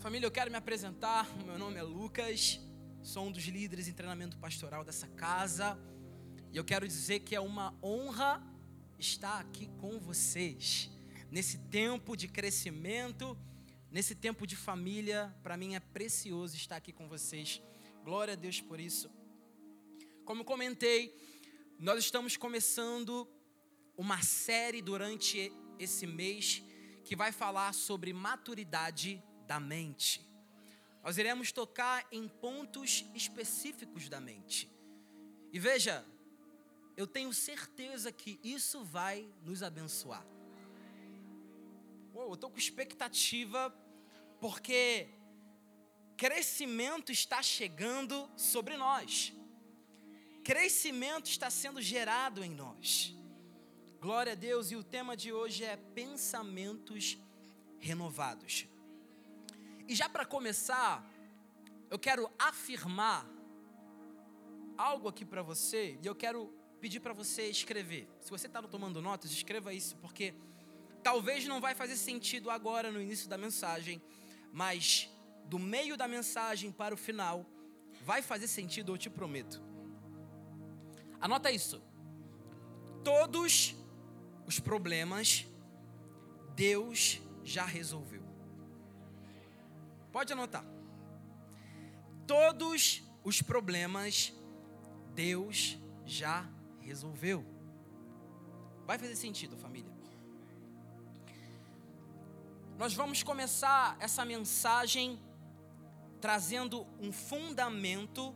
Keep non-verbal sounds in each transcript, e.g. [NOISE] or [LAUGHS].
Família, eu quero me apresentar. Meu nome é Lucas, sou um dos líderes em treinamento pastoral dessa casa. E eu quero dizer que é uma honra estar aqui com vocês. Nesse tempo de crescimento, nesse tempo de família, para mim é precioso estar aqui com vocês. Glória a Deus por isso. Como comentei, nós estamos começando uma série durante esse mês que vai falar sobre maturidade da mente. Nós iremos tocar em pontos específicos da mente. E veja, eu tenho certeza que isso vai nos abençoar. eu estou com expectativa, porque crescimento está chegando sobre nós. Crescimento está sendo gerado em nós. Glória a Deus, e o tema de hoje é pensamentos renovados. E já para começar, eu quero afirmar algo aqui para você, e eu quero pedir para você escrever. Se você está tomando notas, escreva isso, porque talvez não vai fazer sentido agora no início da mensagem, mas do meio da mensagem para o final, vai fazer sentido, eu te prometo. Anota isso. Todos os problemas Deus já resolveu. Pode anotar. Todos os problemas Deus já resolveu. Vai fazer sentido, família? Nós vamos começar essa mensagem trazendo um fundamento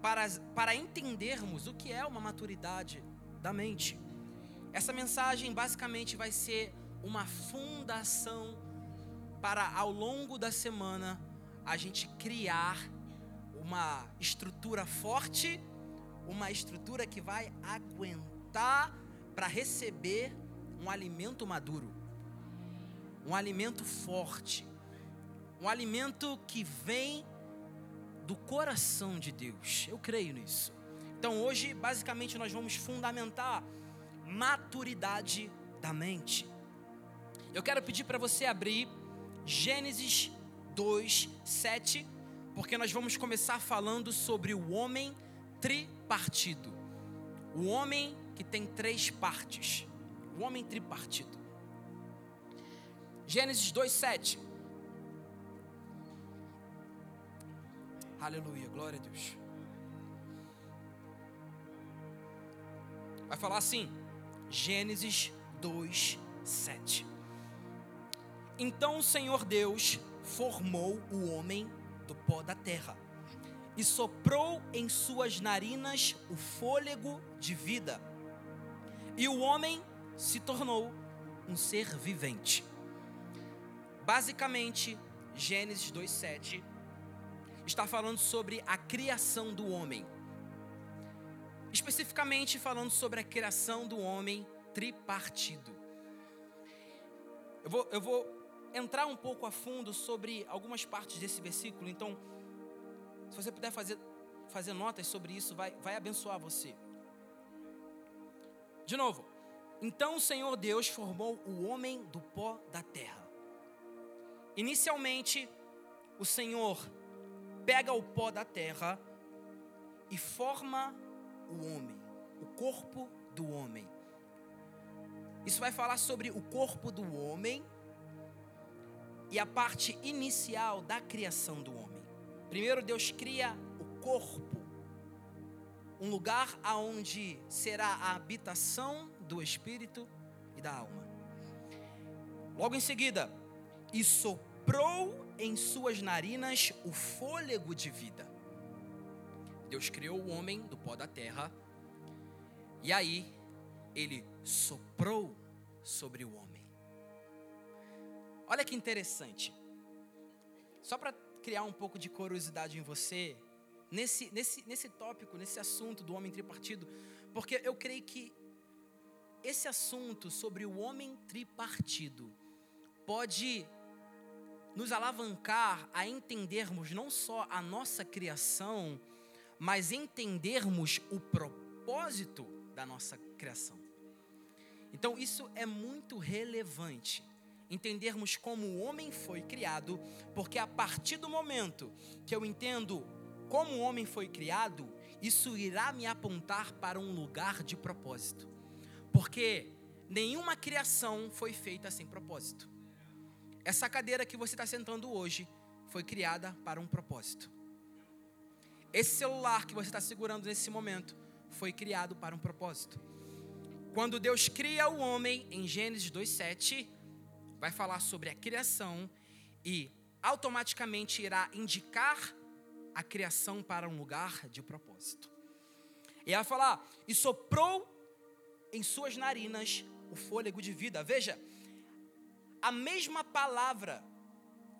para, para entendermos o que é uma maturidade da mente. Essa mensagem basicamente vai ser uma fundação para ao longo da semana a gente criar uma estrutura forte, uma estrutura que vai aguentar para receber um alimento maduro, um alimento forte, um alimento que vem do coração de Deus. Eu creio nisso. Então hoje, basicamente, nós vamos fundamentar maturidade da mente. Eu quero pedir para você abrir Gênesis 2, 7, porque nós vamos começar falando sobre o homem tripartido. O homem que tem três partes. O homem tripartido. Gênesis 2, 7. Aleluia, glória a Deus. Vai falar assim, Gênesis 2, 7. Então o Senhor Deus formou o homem do pó da terra e soprou em suas narinas o fôlego de vida. E o homem se tornou um ser vivente. Basicamente, Gênesis 2:7 está falando sobre a criação do homem. Especificamente falando sobre a criação do homem tripartido. Eu vou, eu vou entrar um pouco a fundo sobre algumas partes desse versículo, então, se você puder fazer, fazer notas sobre isso, vai, vai abençoar você. De novo, então o Senhor Deus formou o homem do pó da terra. Inicialmente, o Senhor pega o pó da terra e forma o homem, o corpo do homem. Isso vai falar sobre o corpo do homem e a parte inicial da criação do homem. Primeiro Deus cria o corpo, um lugar aonde será a habitação do espírito e da alma. Logo em seguida, e soprou em suas narinas o fôlego de vida. Deus criou o homem do pó da terra, e aí ele soprou sobre o homem. Olha que interessante. Só para criar um pouco de curiosidade em você, nesse, nesse, nesse tópico, nesse assunto do homem tripartido, porque eu creio que esse assunto sobre o homem tripartido pode nos alavancar a entendermos não só a nossa criação, mas entendermos o propósito da nossa criação. Então, isso é muito relevante entendermos como o homem foi criado, porque a partir do momento que eu entendo como o homem foi criado, isso irá me apontar para um lugar de propósito. Porque nenhuma criação foi feita sem propósito. Essa cadeira que você está sentando hoje foi criada para um propósito. Esse celular que você está segurando nesse momento foi criado para um propósito. Quando Deus cria o homem, em Gênesis 2,7, vai falar sobre a criação e automaticamente irá indicar a criação para um lugar de propósito. E vai falar, e soprou em suas narinas o fôlego de vida. Veja, a mesma palavra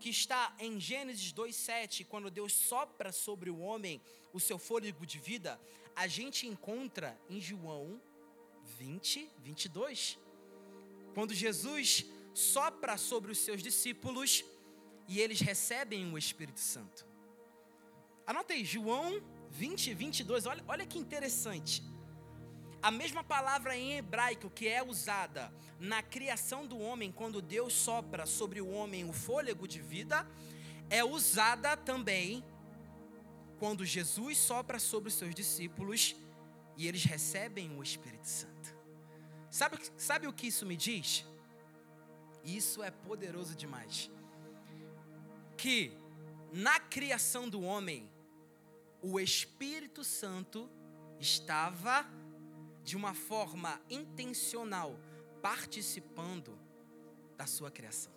que está em Gênesis 2:7, quando Deus sopra sobre o homem o seu fôlego de vida, a gente encontra em João 20, 22. Quando Jesus sopra sobre os seus discípulos e eles recebem o Espírito Santo. Anota aí, João 20, 22, olha, olha que interessante. A mesma palavra em hebraico que é usada na criação do homem, quando Deus sopra sobre o homem o fôlego de vida, é usada também quando Jesus sopra sobre os seus discípulos e eles recebem o Espírito Santo. Sabe, sabe o que isso me diz? Isso é poderoso demais. Que na criação do homem, o Espírito Santo estava de uma forma intencional participando da sua criação.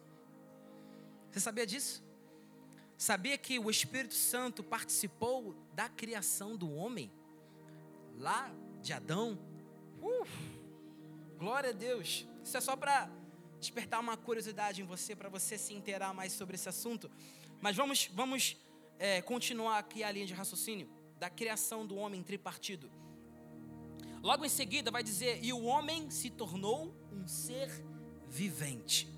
Você sabia disso? Sabia que o Espírito Santo participou da criação do homem? Lá de Adão? Uh, glória a Deus. Isso é só para despertar uma curiosidade em você, para você se inteirar mais sobre esse assunto. Mas vamos, vamos é, continuar aqui a linha de raciocínio da criação do homem tripartido. Logo em seguida vai dizer: E o homem se tornou um ser vivente.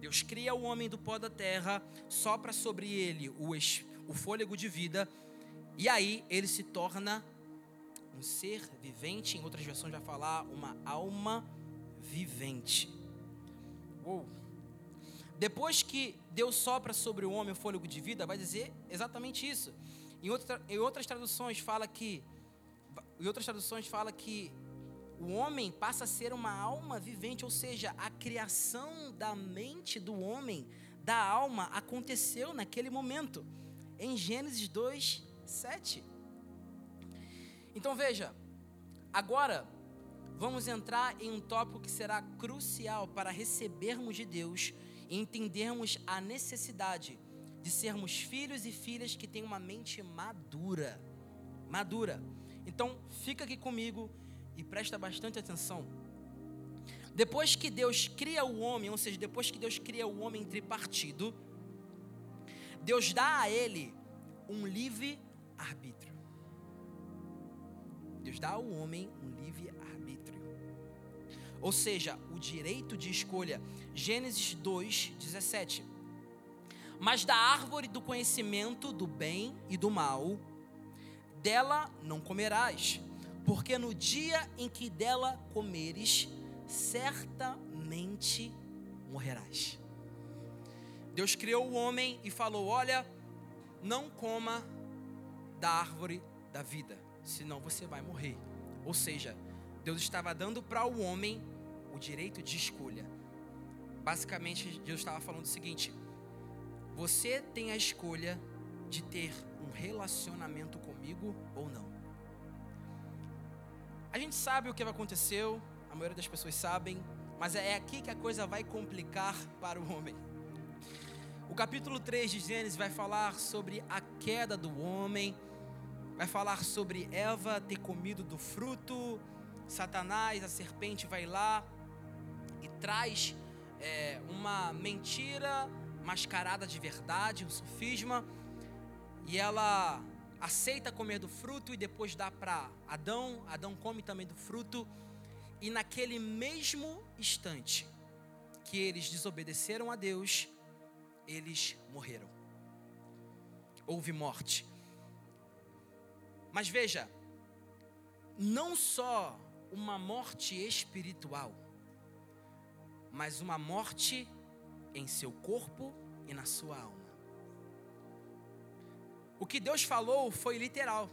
Deus cria o homem do pó da terra, sopra sobre ele o, o fôlego de vida, e aí ele se torna um ser vivente. Em outras versões vai falar uma alma vivente. Depois que Deus sopra sobre o homem o fôlego de vida, vai dizer exatamente isso. Em, outra, em outras traduções fala que em outras traduções fala que o homem passa a ser uma alma vivente, ou seja, a criação da mente do homem, da alma, aconteceu naquele momento. Em Gênesis 2, 7. Então veja, agora vamos entrar em um tópico que será crucial para recebermos de Deus e entendermos a necessidade de sermos filhos e filhas que têm uma mente madura. Madura. Então, fica aqui comigo e presta bastante atenção. Depois que Deus cria o homem, ou seja, depois que Deus cria o homem tripartido, Deus dá a ele um livre arbítrio. Deus dá ao homem um livre arbítrio. Ou seja, o direito de escolha. Gênesis 2, 17. Mas da árvore do conhecimento do bem e do mal, dela não comerás, porque no dia em que dela comeres, certamente morrerás. Deus criou o homem e falou: Olha, não coma da árvore da vida senão você vai morrer. Ou seja, Deus estava dando para o homem o direito de escolha. Basicamente, Deus estava falando o seguinte: você tem a escolha de ter um relacionamento comigo ou não. A gente sabe o que aconteceu, a maioria das pessoas sabem, mas é aqui que a coisa vai complicar para o homem. O capítulo 3 de Gênesis vai falar sobre a queda do homem vai falar sobre Eva ter comido do fruto, Satanás, a serpente, vai lá e traz é, uma mentira mascarada de verdade, um sofisma, e ela aceita comer do fruto e depois dá para Adão, Adão come também do fruto, e naquele mesmo instante que eles desobedeceram a Deus, eles morreram. Houve morte. Mas veja, não só uma morte espiritual, mas uma morte em seu corpo e na sua alma. O que Deus falou foi literal.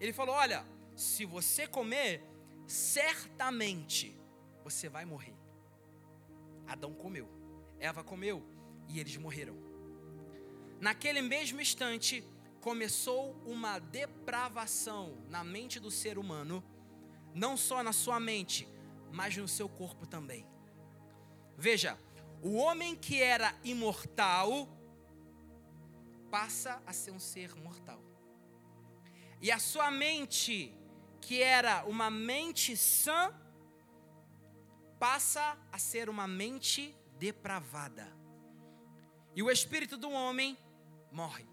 Ele falou: Olha, se você comer, certamente você vai morrer. Adão comeu, Eva comeu e eles morreram. Naquele mesmo instante, começou uma depravação na mente do ser humano, não só na sua mente, mas no seu corpo também. Veja, o homem que era imortal passa a ser um ser mortal. E a sua mente, que era uma mente sã, passa a ser uma mente depravada. E o espírito do homem morre.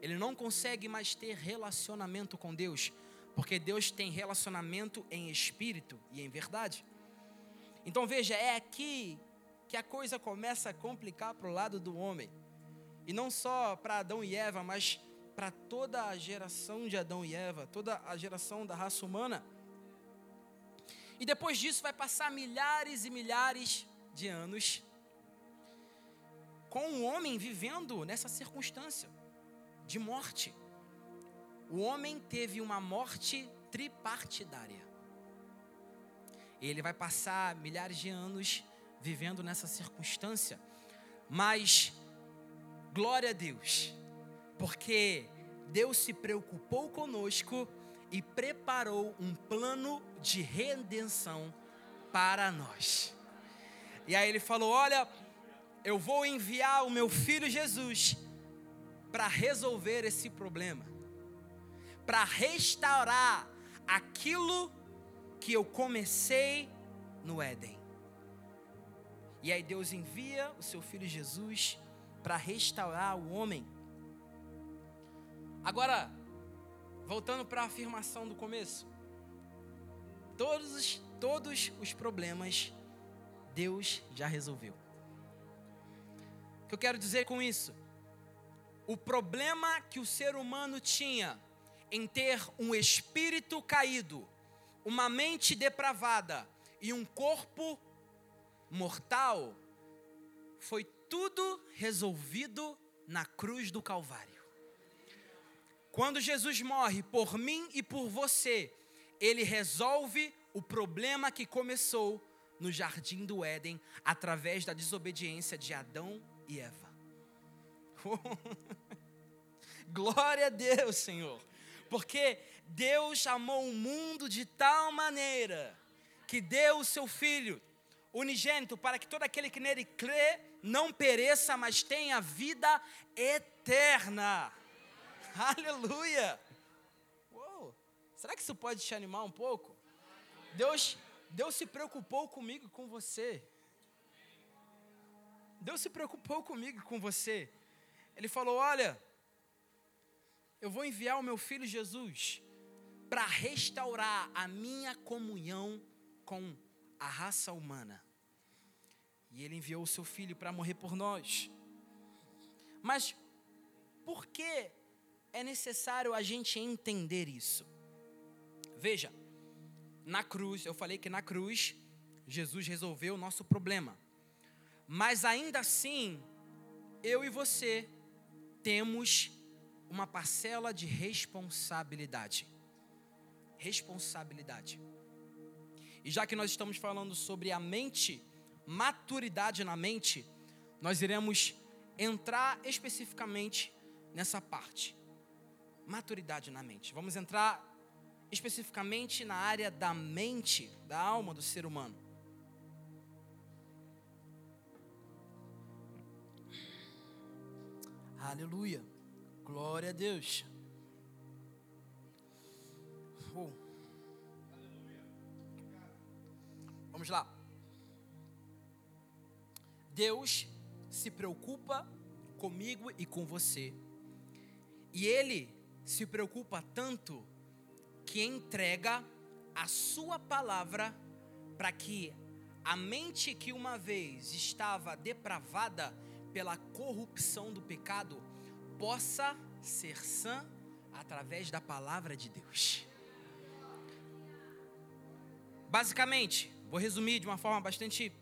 Ele não consegue mais ter relacionamento com Deus, porque Deus tem relacionamento em espírito e em verdade. Então veja, é aqui que a coisa começa a complicar para o lado do homem. E não só para Adão e Eva, mas para toda a geração de Adão e Eva, toda a geração da raça humana. E depois disso vai passar milhares e milhares de anos com o homem vivendo nessa circunstância de morte. O homem teve uma morte tripartidária. Ele vai passar milhares de anos vivendo nessa circunstância, mas glória a Deus, porque Deus se preocupou conosco e preparou um plano de redenção para nós. E aí ele falou: Olha, eu vou enviar o meu filho Jesus para resolver esse problema, para restaurar aquilo que eu comecei no Éden. E aí Deus envia o seu filho Jesus para restaurar o homem. Agora, voltando para a afirmação do começo. Todos, todos os problemas Deus já resolveu. O que eu quero dizer com isso? O problema que o ser humano tinha em ter um espírito caído, uma mente depravada e um corpo mortal, foi tudo resolvido na cruz do Calvário. Quando Jesus morre por mim e por você, ele resolve o problema que começou no jardim do Éden através da desobediência de Adão e Eva. [LAUGHS] Glória a Deus, Senhor. Porque Deus amou o mundo de tal maneira que deu o seu filho unigênito para que todo aquele que nele crê não pereça, mas tenha vida eterna. [LAUGHS] Aleluia! Uou. Será que isso pode te animar um pouco? Deus, Deus se preocupou comigo e com você. Deus se preocupou comigo e com você. Ele falou: Olha, eu vou enviar o meu filho Jesus para restaurar a minha comunhão com a raça humana. E ele enviou o seu filho para morrer por nós. Mas por que é necessário a gente entender isso? Veja, na cruz, eu falei que na cruz Jesus resolveu o nosso problema. Mas ainda assim, eu e você temos uma parcela de responsabilidade. Responsabilidade. E já que nós estamos falando sobre a mente, maturidade na mente, nós iremos entrar especificamente nessa parte. Maturidade na mente. Vamos entrar especificamente na área da mente, da alma do ser humano. Aleluia. Glória a Deus. Oh. Vamos lá. Deus se preocupa comigo e com você. E Ele se preocupa tanto que entrega a Sua palavra para que a mente que uma vez estava depravada pela corrupção do pecado possa ser sã através da palavra de Deus. Basicamente, vou resumir de uma forma bastante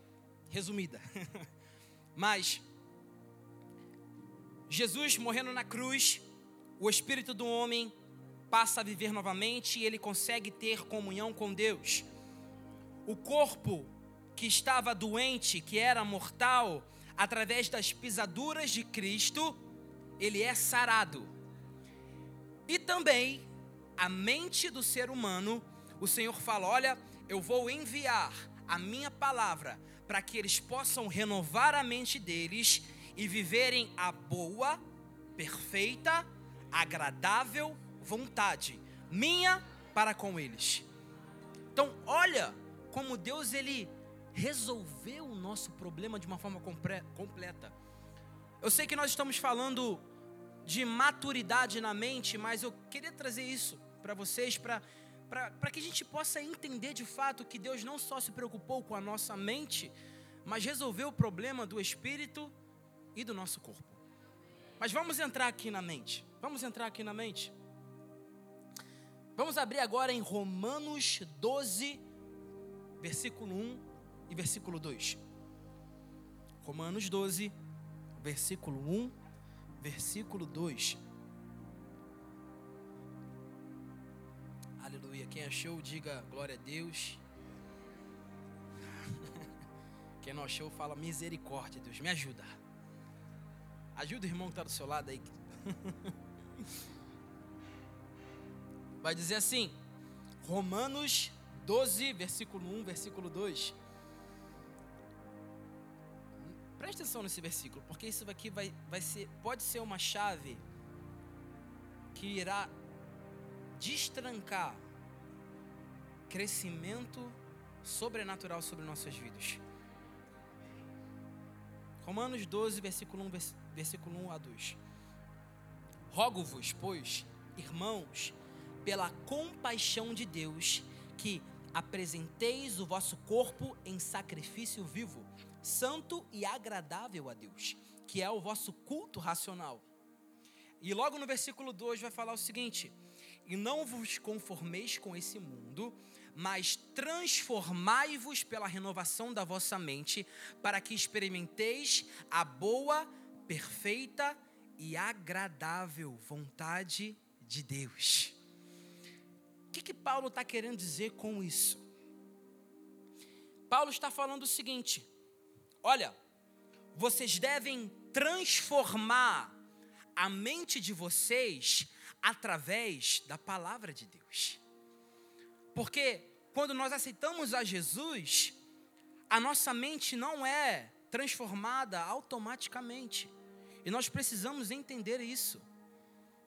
resumida. [LAUGHS] Mas Jesus morrendo na cruz, o espírito do homem passa a viver novamente e ele consegue ter comunhão com Deus. O corpo que estava doente, que era mortal, através das pisaduras de Cristo, ele é sarado. E também a mente do ser humano, o Senhor fala: Olha, eu vou enviar a minha palavra para que eles possam renovar a mente deles e viverem a boa, perfeita, agradável vontade minha para com eles. Então, olha como Deus ele resolveu o nosso problema de uma forma completa. Eu sei que nós estamos falando de maturidade na mente, mas eu queria trazer isso para vocês, para que a gente possa entender de fato que Deus não só se preocupou com a nossa mente, mas resolveu o problema do espírito e do nosso corpo. Mas vamos entrar aqui na mente. Vamos entrar aqui na mente. Vamos abrir agora em Romanos 12, versículo 1 e versículo 2. Romanos 12, versículo 1, versículo 2. Aleluia. Quem achou, diga glória a Deus. [LAUGHS] Quem não achou, fala misericórdia, Deus. Me ajuda. Ajuda o irmão que está do seu lado aí. [LAUGHS] Vai dizer assim, Romanos 12, versículo 1, versículo 2. Preste atenção nesse versículo, porque isso aqui vai, vai ser, pode ser uma chave que irá destrancar crescimento sobrenatural sobre nossas vidas. Romanos 12, versículo 1, versículo 1 a 2. Rogo-vos, pois, irmãos, pela compaixão de Deus, que apresenteis o vosso corpo em sacrifício vivo, santo e agradável a Deus, que é o vosso culto racional. E logo no versículo 2 vai falar o seguinte: E não vos conformeis com esse mundo, mas transformai-vos pela renovação da vossa mente, para que experimenteis a boa, perfeita e agradável vontade de Deus. O que, que Paulo está querendo dizer com isso? Paulo está falando o seguinte: olha, vocês devem transformar a mente de vocês através da palavra de Deus. Porque quando nós aceitamos a Jesus, a nossa mente não é transformada automaticamente. E nós precisamos entender isso.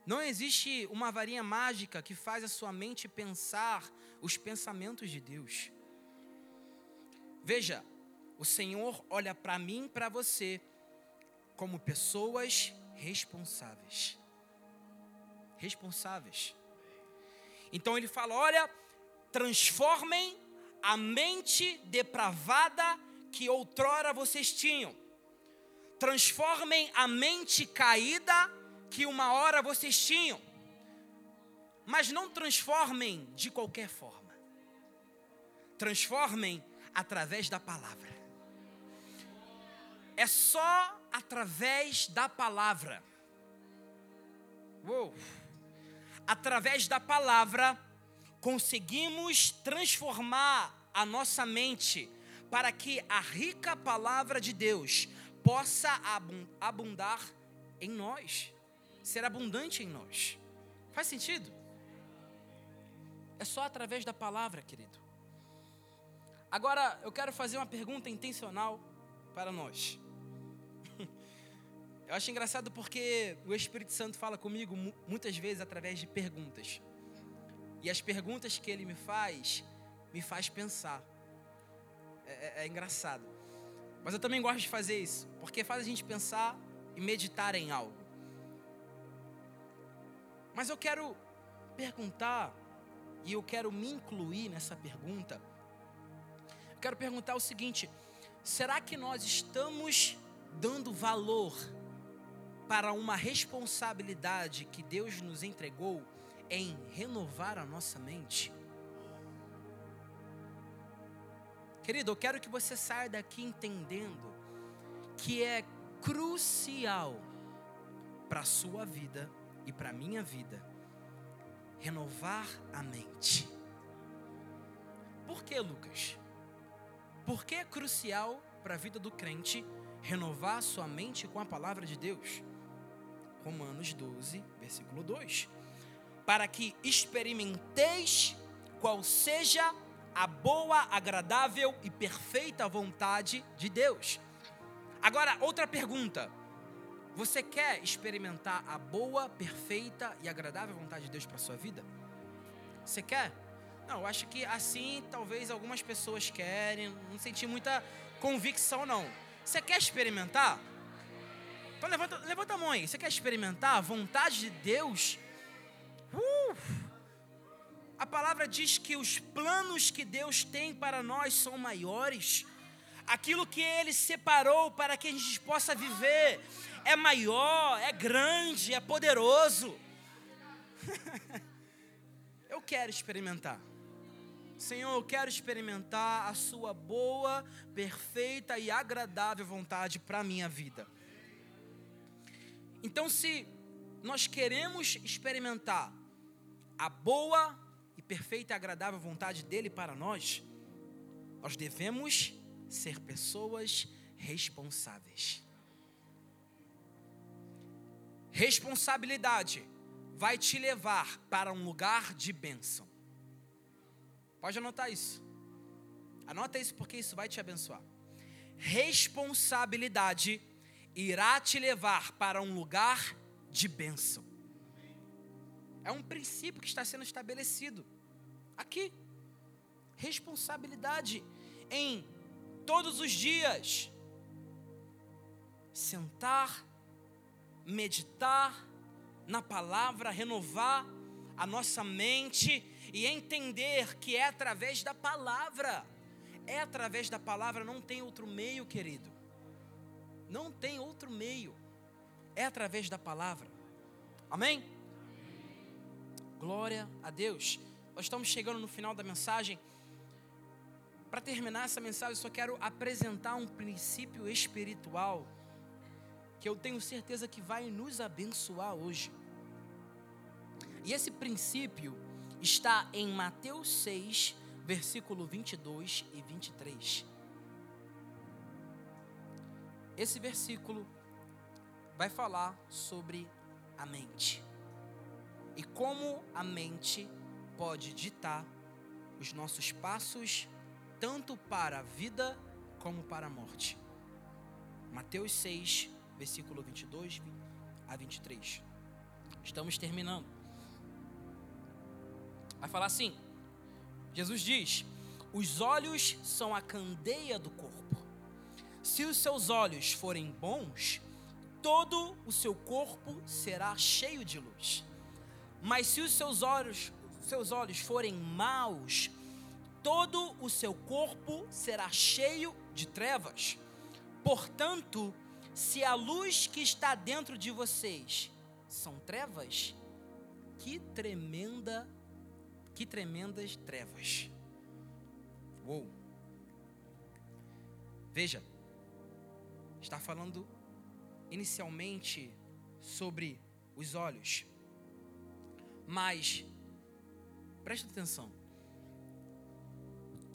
Não existe uma varinha mágica que faz a sua mente pensar os pensamentos de Deus. Veja, o Senhor olha para mim e para você como pessoas responsáveis. Responsáveis. Então ele fala: olha, transformem a mente depravada que outrora vocês tinham transformem a mente caída que uma hora vocês tinham, mas não transformem de qualquer forma, transformem através da palavra. É só através da palavra. Uou. Através da palavra, conseguimos transformar a nossa mente para que a rica palavra de Deus possa abundar em nós, ser abundante em nós. Faz sentido? É só através da palavra, querido. Agora, eu quero fazer uma pergunta intencional para nós. Eu acho engraçado porque o Espírito Santo fala comigo muitas vezes através de perguntas. E as perguntas que ele me faz, me faz pensar. É, é, é engraçado. Mas eu também gosto de fazer isso, porque faz a gente pensar e meditar em algo. Mas eu quero perguntar, e eu quero me incluir nessa pergunta. Eu quero perguntar o seguinte: será que nós estamos dando valor para uma responsabilidade que Deus nos entregou em renovar a nossa mente? Querido, eu quero que você saia daqui entendendo que é crucial para a sua vida e para a minha vida renovar a mente. Por que, Lucas? Por que é crucial para a vida do crente renovar sua mente com a palavra de Deus? Romanos 12, versículo 2. Para que experimenteis qual seja a boa, agradável e perfeita vontade de Deus. Agora, outra pergunta. Você quer experimentar a boa, perfeita e agradável vontade de Deus para sua vida? Você quer? Não, eu acho que assim talvez algumas pessoas querem, não senti muita convicção não. Você quer experimentar? Então levanta, levanta a mão aí. Você quer experimentar a vontade de Deus? Uh! A palavra diz que os planos que Deus tem para nós são maiores. Aquilo que Ele separou para que a gente possa viver é maior, é grande, é poderoso. [LAUGHS] eu quero experimentar. Senhor, eu quero experimentar a Sua boa, perfeita e agradável vontade para a minha vida. Então, se nós queremos experimentar a boa e perfeita e agradável vontade dele para nós, nós devemos ser pessoas responsáveis. Responsabilidade vai te levar para um lugar de bênção. Pode anotar isso. Anota isso porque isso vai te abençoar. Responsabilidade irá te levar para um lugar de bênção. É um princípio que está sendo estabelecido aqui. Responsabilidade em todos os dias sentar meditar na palavra, renovar a nossa mente e entender que é através da palavra. É através da palavra, não tem outro meio, querido. Não tem outro meio. É através da palavra. Amém? Glória a Deus. Nós estamos chegando no final da mensagem. Para terminar essa mensagem, eu só quero apresentar um princípio espiritual que eu tenho certeza que vai nos abençoar hoje. E esse princípio está em Mateus 6, versículo 22 e 23. Esse versículo vai falar sobre a mente e como a mente pode ditar os nossos passos tanto para a vida como para a morte. Mateus 6, versículo 22 a 23. Estamos terminando. Vai falar assim: Jesus diz: Os olhos são a candeia do corpo. Se os seus olhos forem bons, todo o seu corpo será cheio de luz. Mas se os seus olhos, seus olhos forem maus, todo o seu corpo será cheio de trevas. Portanto, se a luz que está dentro de vocês são trevas, que tremenda, que tremendas trevas. Uou. Veja, está falando inicialmente sobre os olhos. Mas presta atenção.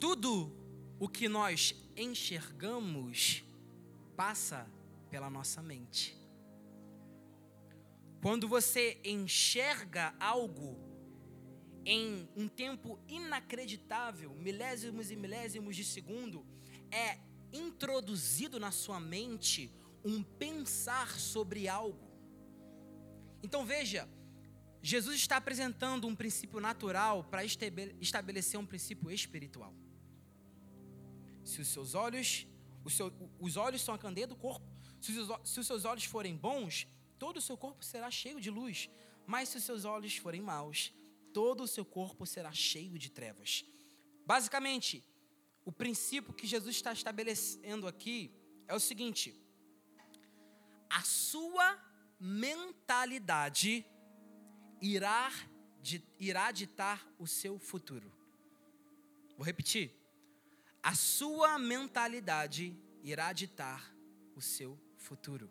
Tudo o que nós enxergamos passa pela nossa mente. Quando você enxerga algo em um tempo inacreditável, milésimos e milésimos de segundo, é introduzido na sua mente um pensar sobre algo. Então veja, Jesus está apresentando um princípio natural para estabelecer um princípio espiritual. Se os seus olhos, os, seu, os olhos são a candeia do corpo, se os, se os seus olhos forem bons, todo o seu corpo será cheio de luz. Mas se os seus olhos forem maus, todo o seu corpo será cheio de trevas. Basicamente, o princípio que Jesus está estabelecendo aqui é o seguinte: a sua mentalidade irá, irá ditar o seu futuro. Vou repetir. A sua mentalidade irá ditar o seu futuro.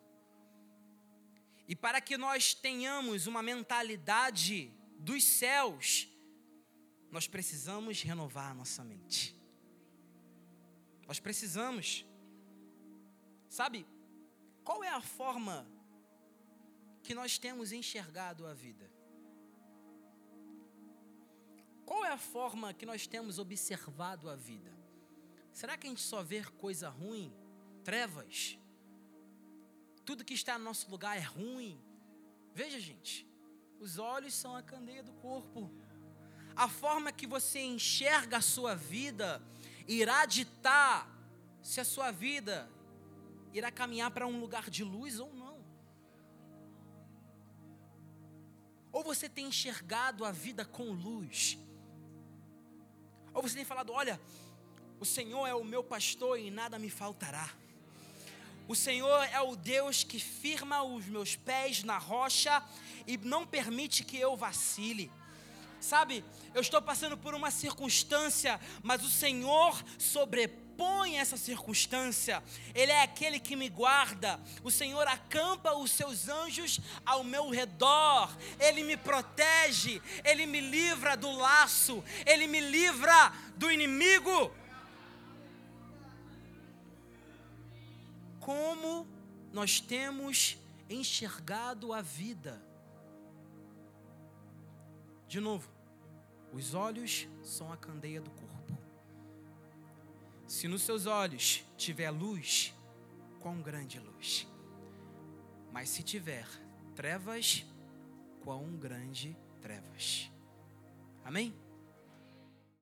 E para que nós tenhamos uma mentalidade dos céus, nós precisamos renovar a nossa mente. Nós precisamos. Sabe, qual é a forma que nós temos enxergado a vida? Qual é a forma que nós temos observado a vida? Será que a gente só vê coisa ruim, trevas? Tudo que está no nosso lugar é ruim? Veja, gente, os olhos são a candeia do corpo. A forma que você enxerga a sua vida irá ditar se a sua vida irá caminhar para um lugar de luz ou não. Ou você tem enxergado a vida com luz, ou você tem falado: olha, o Senhor é o meu pastor e nada me faltará. O Senhor é o Deus que firma os meus pés na rocha e não permite que eu vacile. Sabe, eu estou passando por uma circunstância, mas o Senhor sobrepõe essa circunstância. Ele é aquele que me guarda. O Senhor acampa os seus anjos ao meu redor. Ele me protege, ele me livra do laço, ele me livra do inimigo. Como nós temos enxergado a vida? De novo, os olhos são a candeia do corpo. Se nos seus olhos tiver luz, quão grande luz. Mas se tiver trevas, quão grande trevas. Amém?